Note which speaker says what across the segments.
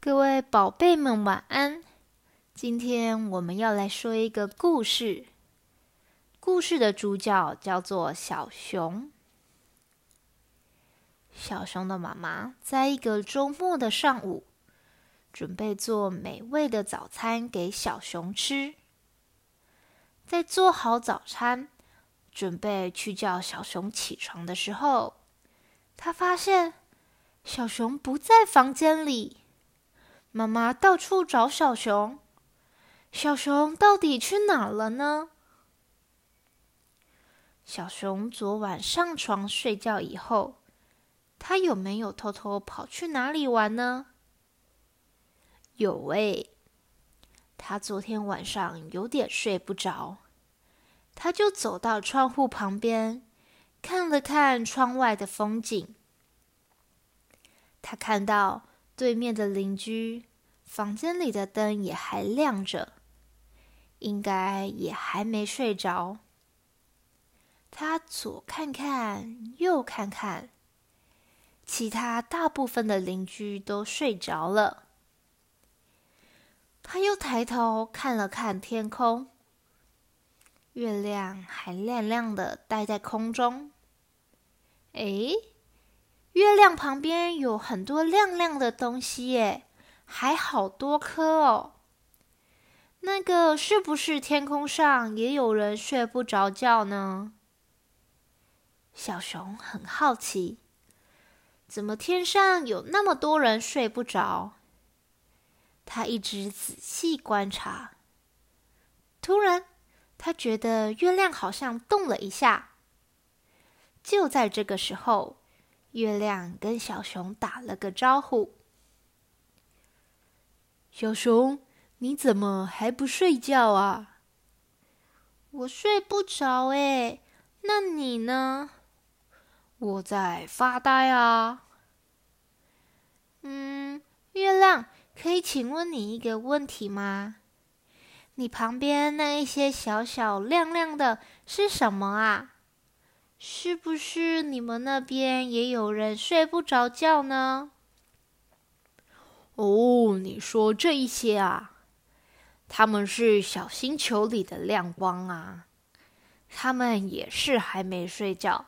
Speaker 1: 各位宝贝们，晚安。今天我们要来说一个故事。故事的主角叫做小熊。小熊的妈妈在一个周末的上午，准备做美味的早餐给小熊吃。在做好早餐，准备去叫小熊起床的时候，他发现小熊不在房间里。妈妈到处找小熊，小熊到底去哪了呢？小熊昨晚上床睡觉以后，他有没有偷偷跑去哪里玩呢？有诶，他昨天晚上有点睡不着，他就走到窗户旁边，看了看窗外的风景。他看到。对面的邻居房间里的灯也还亮着，应该也还没睡着。他左看看，右看看，其他大部分的邻居都睡着了。他又抬头看了看天空，月亮还亮亮的待在空中。哎。月亮旁边有很多亮亮的东西耶，还好多颗哦。那个是不是天空上也有人睡不着觉呢？小熊很好奇，怎么天上有那么多人睡不着？他一直仔细观察，突然他觉得月亮好像动了一下。就在这个时候。月亮跟小熊打了个招呼：“
Speaker 2: 小熊，你怎么还不睡觉啊？”“
Speaker 1: 我睡不着哎，那你呢？”“
Speaker 2: 我在发呆啊。”“
Speaker 1: 嗯，月亮，可以请问你一个问题吗？你旁边那一些小小亮亮的是什么啊？”是不是你们那边也有人睡不着觉呢？
Speaker 2: 哦，你说这一些啊，他们是小星球里的亮光啊，他们也是还没睡觉，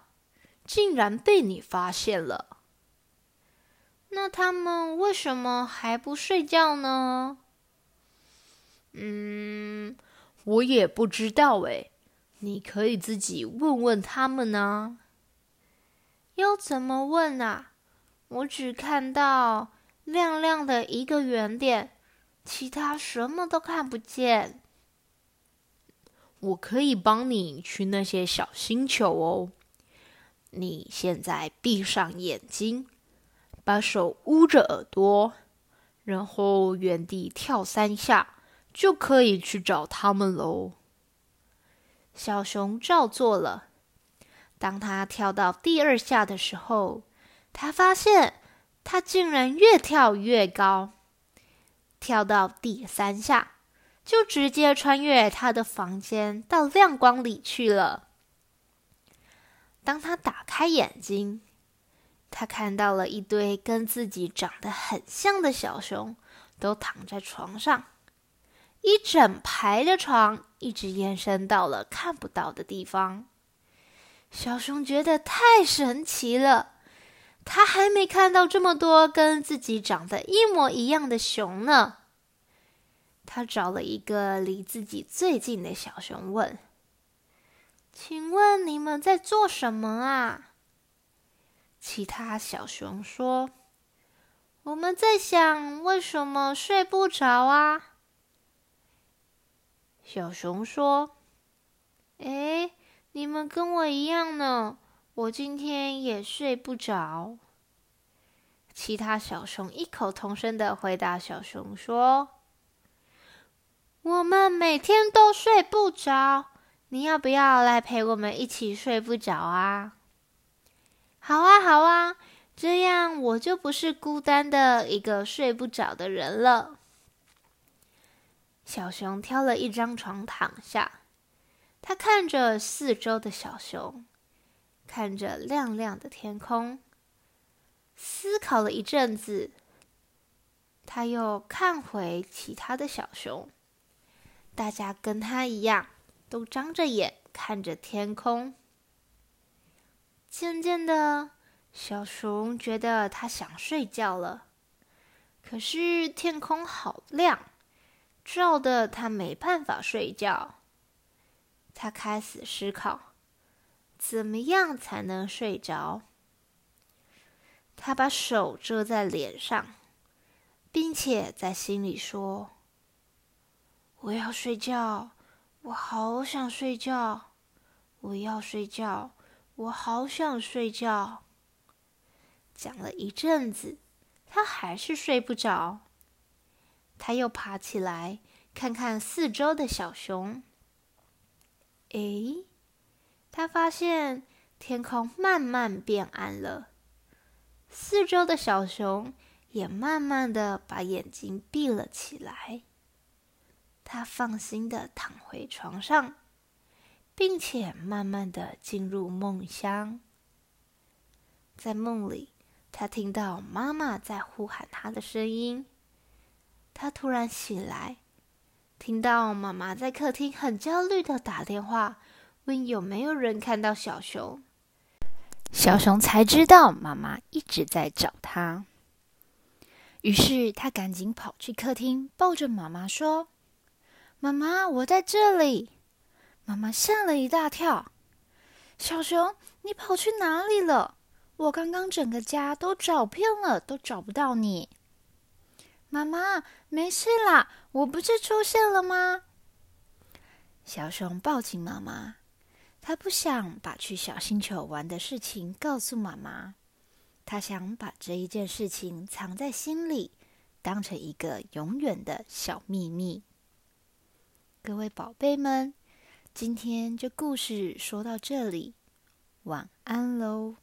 Speaker 2: 竟然被你发现了。
Speaker 1: 那他们为什么还不睡觉呢？
Speaker 2: 嗯，我也不知道哎。你可以自己问问他们呢。
Speaker 1: 要怎么问啊？我只看到亮亮的一个圆点，其他什么都看不见。
Speaker 2: 我可以帮你去那些小星球哦。你现在闭上眼睛，把手捂着耳朵，然后原地跳三下，就可以去找他们喽。
Speaker 1: 小熊照做了。当他跳到第二下的时候，他发现他竟然越跳越高。跳到第三下，就直接穿越他的房间到亮光里去了。当他打开眼睛，他看到了一堆跟自己长得很像的小熊，都躺在床上。一整排的床一直延伸到了看不到的地方。小熊觉得太神奇了，他还没看到这么多跟自己长得一模一样的熊呢。他找了一个离自己最近的小熊问：“请问你们在做什么啊？”其他小熊说：“我们在想为什么睡不着啊。”小熊说：“哎，你们跟我一样呢，我今天也睡不着。”其他小熊异口同声的回答：“小熊说，我们每天都睡不着，你要不要来陪我们一起睡不着啊？”“好啊，好啊，这样我就不是孤单的一个睡不着的人了。”小熊挑了一张床躺下，他看着四周的小熊，看着亮亮的天空，思考了一阵子。他又看回其他的小熊，大家跟他一样，都张着眼看着天空。渐渐的，小熊觉得他想睡觉了，可是天空好亮，照的他没办法睡觉。他开始思考，怎么样才能睡着？他把手遮在脸上，并且在心里说：“我要睡觉，我好想睡觉，我要睡觉。”我好想睡觉。讲了一阵子，他还是睡不着。他又爬起来，看看四周的小熊。诶，他发现天空慢慢变暗了，四周的小熊也慢慢的把眼睛闭了起来。他放心的躺回床上。并且慢慢的进入梦乡，在梦里，他听到妈妈在呼喊他的声音。他突然醒来，听到妈妈在客厅很焦虑的打电话，问有没有人看到小熊。小熊才知道妈妈一直在找他，于是他赶紧跑去客厅，抱着妈妈说：“妈妈，我在这里。”妈妈吓了一大跳，小熊，你跑去哪里了？我刚刚整个家都找遍了，都找不到你。妈妈，没事啦，我不是出现了吗？小熊抱紧妈妈，他不想把去小星球玩的事情告诉妈妈，他想把这一件事情藏在心里，当成一个永远的小秘密。各位宝贝们。今天这故事说到这里，晚安喽。